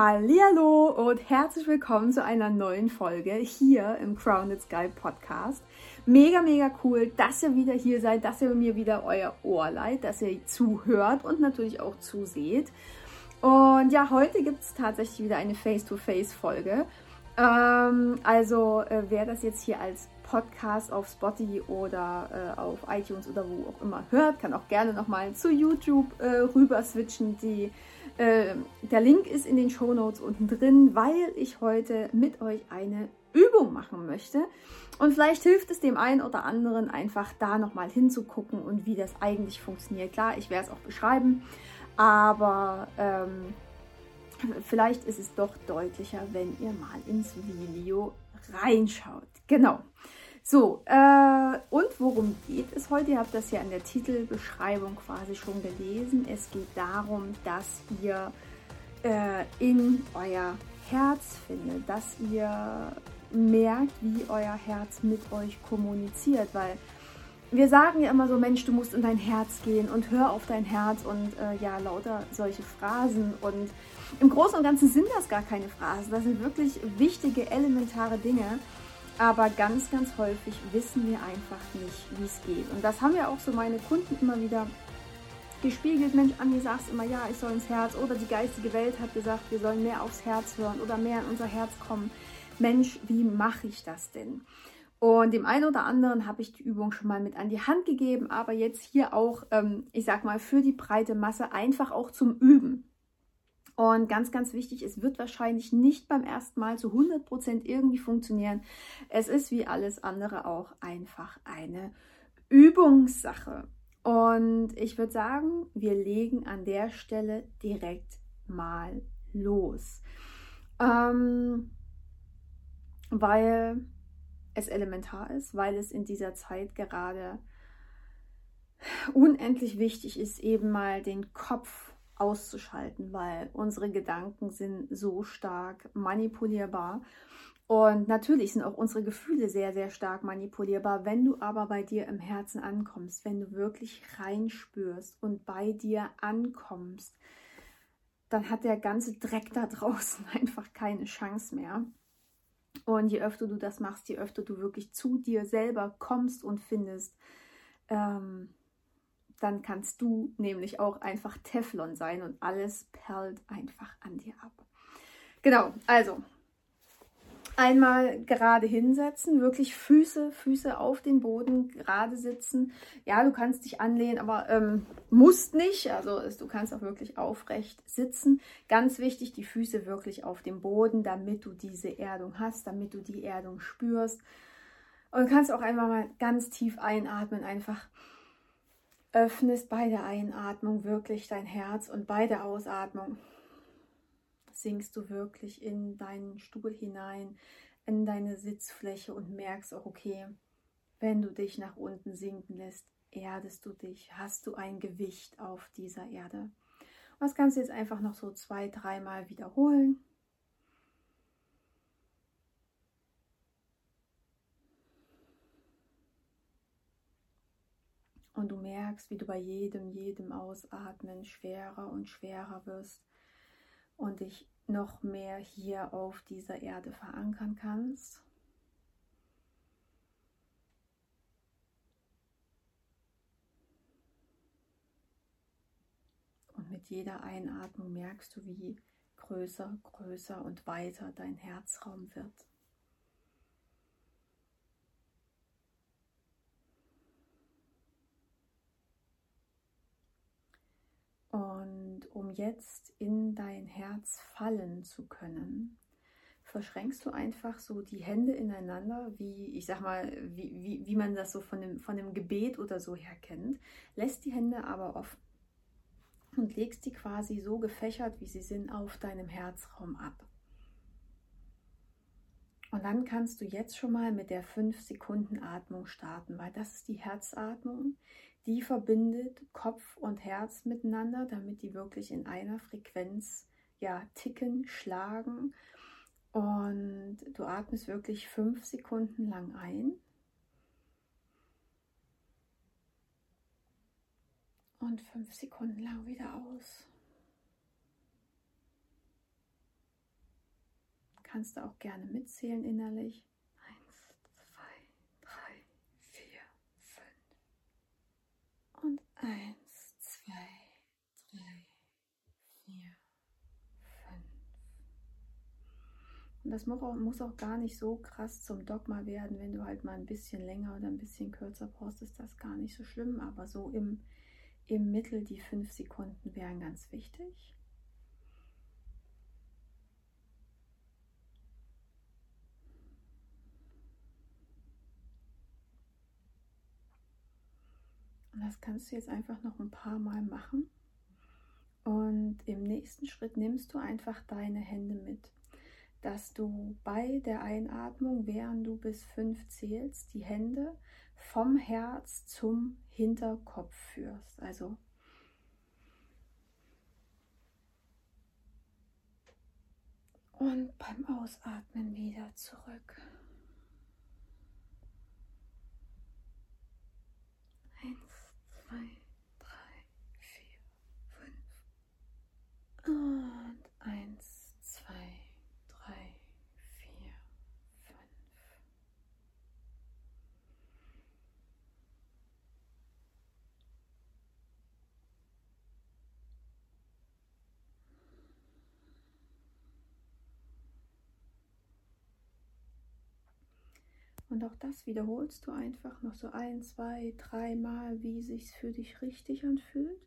Hallo und herzlich willkommen zu einer neuen Folge hier im Crowned Sky Podcast. Mega, mega cool, dass ihr wieder hier seid, dass ihr mir wieder euer Ohr leiht, dass ihr zuhört und natürlich auch zuseht. Und ja, heute gibt es tatsächlich wieder eine Face-to-Face-Folge. Ähm, also, äh, wer das jetzt hier als Podcast auf Spotify oder äh, auf iTunes oder wo auch immer hört, kann auch gerne nochmal zu YouTube äh, rüber switchen. Die, äh, der Link ist in den Show Notes unten drin, weil ich heute mit euch eine Übung machen möchte. Und vielleicht hilft es dem einen oder anderen einfach da nochmal hinzugucken und wie das eigentlich funktioniert. Klar, ich werde es auch beschreiben, aber ähm, vielleicht ist es doch deutlicher, wenn ihr mal ins Video reinschaut. Genau. So, äh, und worum geht es heute? Ihr habt das ja in der Titelbeschreibung quasi schon gelesen. Es geht darum, dass ihr äh, in euer Herz findet, dass ihr merkt, wie euer Herz mit euch kommuniziert, weil wir sagen ja immer so, Mensch, du musst in dein Herz gehen und hör auf dein Herz und äh, ja, lauter solche Phrasen. Und im Großen und Ganzen sind das gar keine Phrasen. Das sind wirklich wichtige, elementare Dinge. Aber ganz, ganz häufig wissen wir einfach nicht, wie es geht. Und das haben ja auch so meine Kunden immer wieder gespiegelt. Mensch, Anni, sagst immer, ja, ich soll ins Herz. Oder die geistige Welt hat gesagt, wir sollen mehr aufs Herz hören oder mehr in unser Herz kommen. Mensch, wie mache ich das denn? Und dem einen oder anderen habe ich die Übung schon mal mit an die Hand gegeben, aber jetzt hier auch, ähm, ich sag mal, für die breite Masse einfach auch zum Üben. Und ganz, ganz wichtig, es wird wahrscheinlich nicht beim ersten Mal zu 100 Prozent irgendwie funktionieren. Es ist wie alles andere auch einfach eine Übungssache. Und ich würde sagen, wir legen an der Stelle direkt mal los. Ähm, weil es elementar ist, weil es in dieser Zeit gerade unendlich wichtig ist, eben mal den Kopf auszuschalten, weil unsere Gedanken sind so stark manipulierbar. Und natürlich sind auch unsere Gefühle sehr, sehr stark manipulierbar. Wenn du aber bei dir im Herzen ankommst, wenn du wirklich reinspürst und bei dir ankommst, dann hat der ganze Dreck da draußen einfach keine Chance mehr. Und je öfter du das machst, je öfter du wirklich zu dir selber kommst und findest, ähm, dann kannst du nämlich auch einfach Teflon sein und alles perlt einfach an dir ab. Genau, also einmal gerade hinsetzen, wirklich Füße, Füße auf den Boden gerade sitzen. Ja, du kannst dich anlehnen, aber ähm, musst nicht. Also du kannst auch wirklich aufrecht sitzen. Ganz wichtig, die Füße wirklich auf dem Boden, damit du diese Erdung hast, damit du die Erdung spürst. Und kannst auch einfach mal ganz tief einatmen, einfach öffnest bei der Einatmung wirklich dein Herz und bei der Ausatmung sinkst du wirklich in deinen Stuhl hinein, in deine Sitzfläche und merkst auch, okay, wenn du dich nach unten sinken lässt, erdest du dich, hast du ein Gewicht auf dieser Erde. Und das kannst du jetzt einfach noch so zwei, dreimal wiederholen. Und du merkst, wie du bei jedem, jedem Ausatmen schwerer und schwerer wirst und dich noch mehr hier auf dieser Erde verankern kannst. Und mit jeder Einatmung merkst du, wie größer, größer und weiter dein Herzraum wird. Jetzt in dein Herz fallen zu können, verschränkst du einfach so die Hände ineinander, wie ich sag mal, wie, wie, wie man das so von dem, von dem Gebet oder so her kennt, lässt die Hände aber offen und legst die quasi so gefächert, wie sie sind, auf deinem Herzraum ab. Und dann kannst du jetzt schon mal mit der 5 Sekunden Atmung starten, weil das ist die Herzatmung, die verbindet Kopf und Herz miteinander, damit die wirklich in einer Frequenz ja ticken, schlagen. Und du atmest wirklich fünf Sekunden lang ein. Und fünf Sekunden lang wieder aus. Kannst du auch gerne mitzählen innerlich. Eins, zwei, drei, vier, fünf. Und eins, zwei, drei, vier, fünf. Und das muss auch gar nicht so krass zum Dogma werden, wenn du halt mal ein bisschen länger oder ein bisschen kürzer brauchst, ist das gar nicht so schlimm. Aber so im, im Mittel die fünf Sekunden wären ganz wichtig. Das kannst du jetzt einfach noch ein paar Mal machen. Und im nächsten Schritt nimmst du einfach deine Hände mit, dass du bei der Einatmung, während du bis fünf zählst, die Hände vom Herz zum Hinterkopf führst. Also und beim Ausatmen wieder zurück. Eins zwei, drei, vier, fünf. Und eins, zwei, drei, vier, fünf. Und auch das wiederholst du einfach noch so ein, zwei, dreimal, wie sich's für dich richtig anfühlt.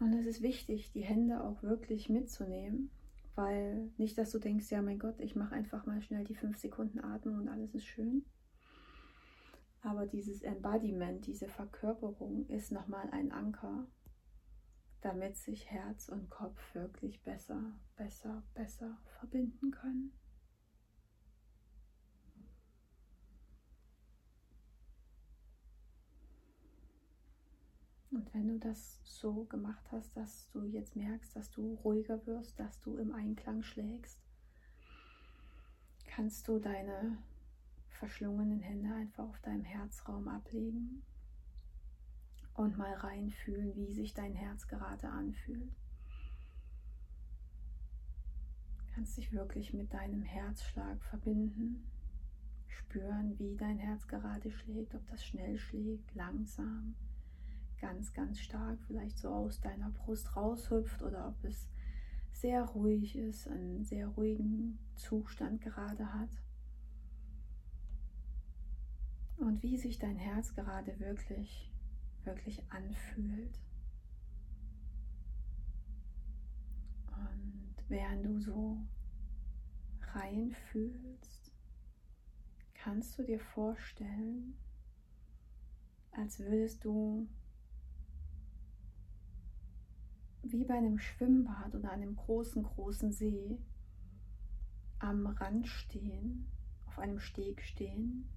Und es ist wichtig, die Hände auch wirklich mitzunehmen, weil nicht, dass du denkst, ja mein Gott, ich mache einfach mal schnell die fünf Sekunden Atmung und alles ist schön. Aber dieses Embodiment, diese Verkörperung ist nochmal ein Anker, damit sich Herz und Kopf wirklich besser, besser, besser verbinden können. Und wenn du das so gemacht hast, dass du jetzt merkst, dass du ruhiger wirst, dass du im Einklang schlägst, kannst du deine verschlungenen Hände einfach auf deinem Herzraum ablegen und mal reinfühlen, wie sich dein Herz gerade anfühlt. Kannst dich wirklich mit deinem Herzschlag verbinden, spüren, wie dein Herz gerade schlägt, ob das schnell schlägt, langsam, ganz, ganz stark, vielleicht so aus deiner Brust raushüpft oder ob es sehr ruhig ist, einen sehr ruhigen Zustand gerade hat. Und wie sich dein Herz gerade wirklich wirklich anfühlt. Und während du so reinfühlst, kannst du dir vorstellen, als würdest du wie bei einem Schwimmbad oder einem großen, großen See am Rand stehen, auf einem Steg stehen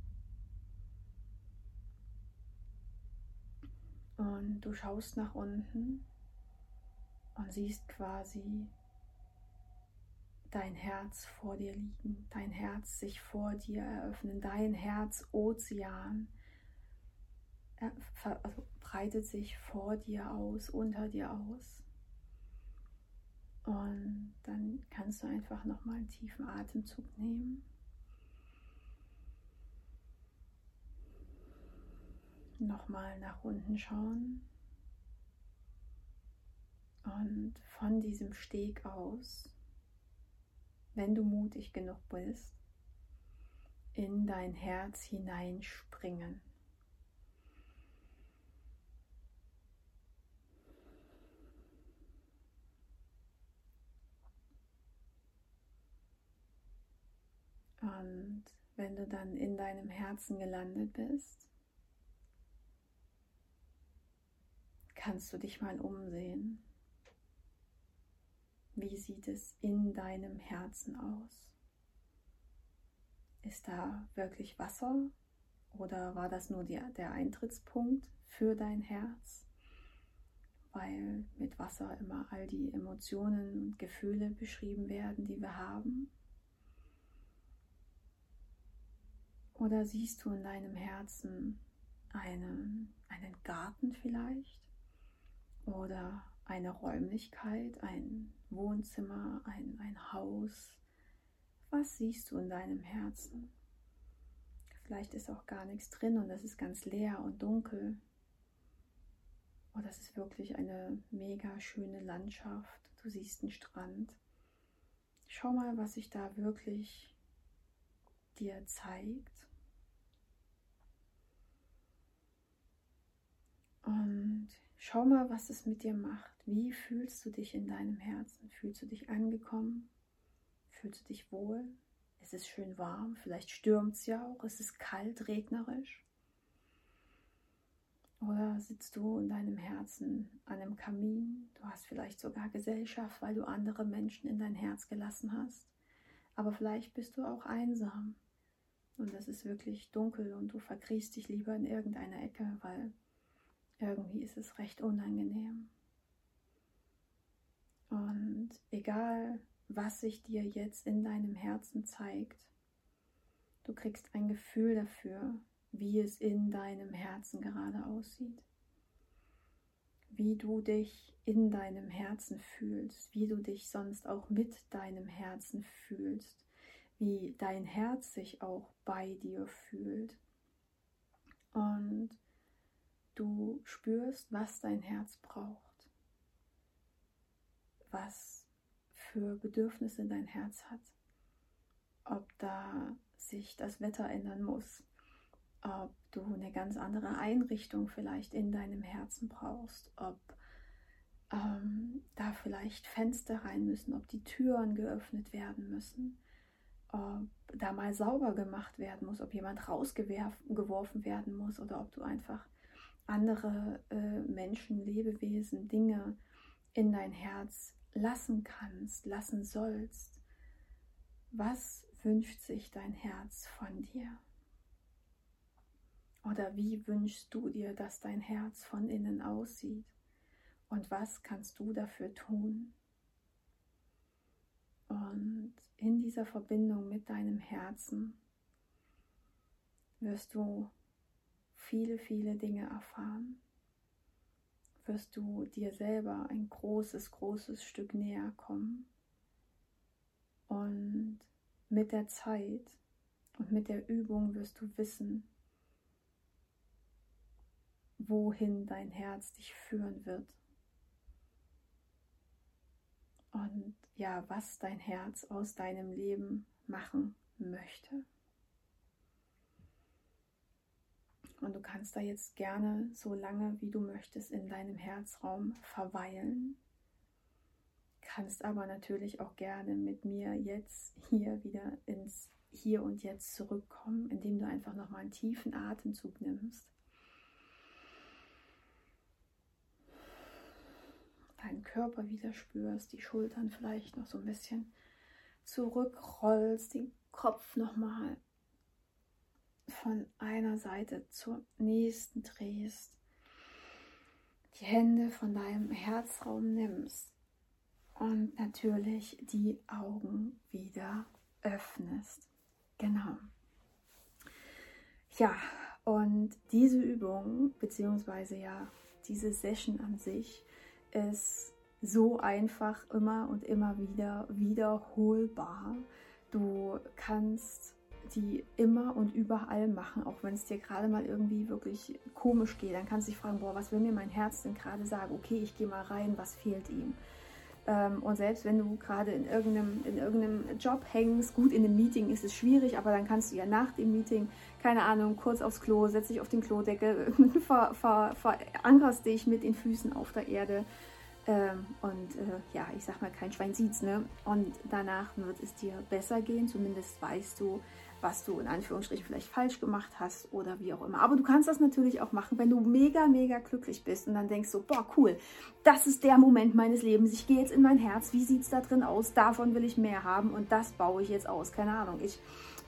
Und du schaust nach unten und siehst quasi dein Herz vor dir liegen, dein Herz sich vor dir eröffnen, dein Herzozean also breitet sich vor dir aus, unter dir aus. Und dann kannst du einfach nochmal einen tiefen Atemzug nehmen. Nochmal nach unten schauen und von diesem Steg aus, wenn du mutig genug bist, in dein Herz hineinspringen. Und wenn du dann in deinem Herzen gelandet bist, kannst du dich mal umsehen. Wie sieht es in deinem Herzen aus? Ist da wirklich Wasser oder war das nur die, der Eintrittspunkt für dein Herz? Weil mit Wasser immer all die Emotionen und Gefühle beschrieben werden, die wir haben. Oder siehst du in deinem Herzen einen, einen Garten vielleicht? Oder eine Räumlichkeit, ein Wohnzimmer, ein, ein Haus. Was siehst du in deinem Herzen? Vielleicht ist auch gar nichts drin und es ist ganz leer und dunkel. Oder es ist wirklich eine mega schöne Landschaft. Du siehst einen Strand. Schau mal, was sich da wirklich dir zeigt. Und schau mal, was es mit dir macht. Wie fühlst du dich in deinem Herzen? Fühlst du dich angekommen? Fühlst du dich wohl? Es ist schön warm, vielleicht stürmt es ja auch, es ist kalt, regnerisch. Oder sitzt du in deinem Herzen an einem Kamin? Du hast vielleicht sogar Gesellschaft, weil du andere Menschen in dein Herz gelassen hast. Aber vielleicht bist du auch einsam. Und es ist wirklich dunkel und du verkriechst dich lieber in irgendeiner Ecke, weil irgendwie ist es recht unangenehm. Und egal, was sich dir jetzt in deinem Herzen zeigt, du kriegst ein Gefühl dafür, wie es in deinem Herzen gerade aussieht. Wie du dich in deinem Herzen fühlst, wie du dich sonst auch mit deinem Herzen fühlst, wie dein Herz sich auch bei dir fühlt. Und du spürst, was dein Herz braucht, was für Bedürfnisse dein Herz hat, ob da sich das Wetter ändern muss, ob du eine ganz andere Einrichtung vielleicht in deinem Herzen brauchst, ob ähm, da vielleicht Fenster rein müssen, ob die Türen geöffnet werden müssen, ob da mal sauber gemacht werden muss, ob jemand rausgeworfen werden muss oder ob du einfach andere äh, Menschen, Lebewesen, Dinge in dein Herz lassen kannst, lassen sollst. Was wünscht sich dein Herz von dir? Oder wie wünschst du dir, dass dein Herz von innen aussieht? Und was kannst du dafür tun? Und in dieser Verbindung mit deinem Herzen wirst du viele, viele Dinge erfahren. Wirst du dir selber ein großes, großes Stück näher kommen. Und mit der Zeit und mit der Übung wirst du wissen, wohin dein Herz dich führen wird. Und ja, was dein Herz aus deinem Leben machen möchte. Und du kannst da jetzt gerne so lange, wie du möchtest, in deinem Herzraum verweilen. Kannst aber natürlich auch gerne mit mir jetzt hier wieder ins Hier und Jetzt zurückkommen, indem du einfach nochmal einen tiefen Atemzug nimmst. deinen Körper wieder spürst, die Schultern vielleicht noch so ein bisschen zurückrollst, den Kopf nochmal von einer Seite zur nächsten drehst, die Hände von deinem Herzraum nimmst und natürlich die Augen wieder öffnest. Genau. Ja, und diese Übung, beziehungsweise ja, diese Session an sich, ist so einfach immer und immer wieder wiederholbar. Du kannst die immer und überall machen, auch wenn es dir gerade mal irgendwie wirklich komisch geht. Dann kannst du dich fragen, boah, was will mir mein Herz denn gerade sagen? Okay, ich gehe mal rein, was fehlt ihm? Ähm, und selbst wenn du gerade in irgendeinem, in irgendeinem Job hängst, gut, in einem Meeting ist es schwierig, aber dann kannst du ja nach dem Meeting, keine Ahnung, kurz aufs Klo, setz dich auf den Klodeckel, ver, ver, verankerst dich mit den Füßen auf der Erde. Ähm, und äh, ja, ich sag mal, kein Schwein sieht's, ne? Und danach wird es dir besser gehen, zumindest weißt du, was du in Anführungsstrichen vielleicht falsch gemacht hast oder wie auch immer. Aber du kannst das natürlich auch machen, wenn du mega, mega glücklich bist und dann denkst so, boah, cool, das ist der Moment meines Lebens. Ich gehe jetzt in mein Herz, wie sieht es da drin aus? Davon will ich mehr haben und das baue ich jetzt aus. Keine Ahnung, ich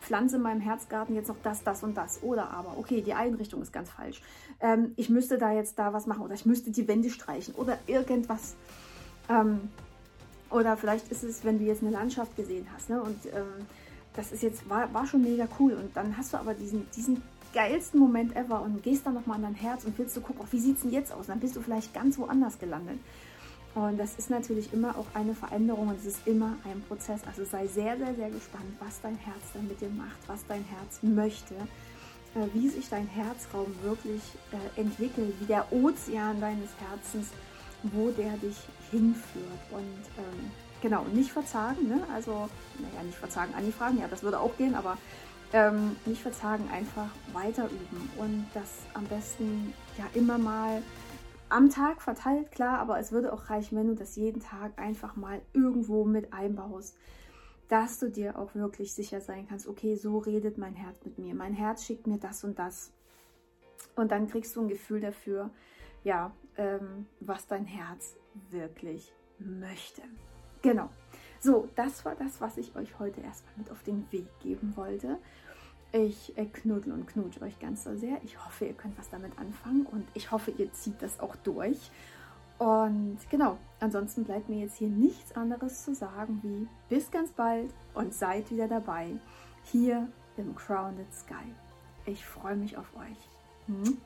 pflanze in meinem Herzgarten jetzt noch das, das und das. Oder aber, okay, die Einrichtung ist ganz falsch. Ähm, ich müsste da jetzt da was machen oder ich müsste die Wände streichen oder irgendwas. Ähm, oder vielleicht ist es, wenn du jetzt eine Landschaft gesehen hast ne, und ähm, das ist jetzt, war, war schon mega cool. Und dann hast du aber diesen, diesen geilsten Moment ever und gehst dann nochmal an dein Herz und willst du gucken, oh, wie sieht es denn jetzt aus? Dann bist du vielleicht ganz woanders gelandet. Und das ist natürlich immer auch eine Veränderung und es ist immer ein Prozess. Also sei sehr, sehr, sehr gespannt, was dein Herz dann mit dir macht, was dein Herz möchte, äh, wie sich dein Herzraum wirklich äh, entwickelt, wie der Ozean deines Herzens, wo der dich hinführt. Und ähm, genau, nicht verzagen, ne? also, naja, nicht verzagen, an die Fragen, ja, das würde auch gehen, aber ähm, nicht verzagen, einfach weiter üben und das am besten ja immer mal am Tag verteilt, klar, aber es würde auch reichen, wenn du das jeden Tag einfach mal irgendwo mit einbaust, dass du dir auch wirklich sicher sein kannst, okay, so redet mein Herz mit mir. Mein Herz schickt mir das und das. Und dann kriegst du ein Gefühl dafür, ja, ähm, was dein Herz wirklich möchte. Genau. So, das war das, was ich euch heute erstmal mit auf den Weg geben wollte. Ich äh, knuddel und knutsche euch ganz so sehr. Ich hoffe, ihr könnt was damit anfangen und ich hoffe, ihr zieht das auch durch. Und genau, ansonsten bleibt mir jetzt hier nichts anderes zu sagen wie bis ganz bald und seid wieder dabei hier im Crowned Sky. Ich freue mich auf euch. Hm?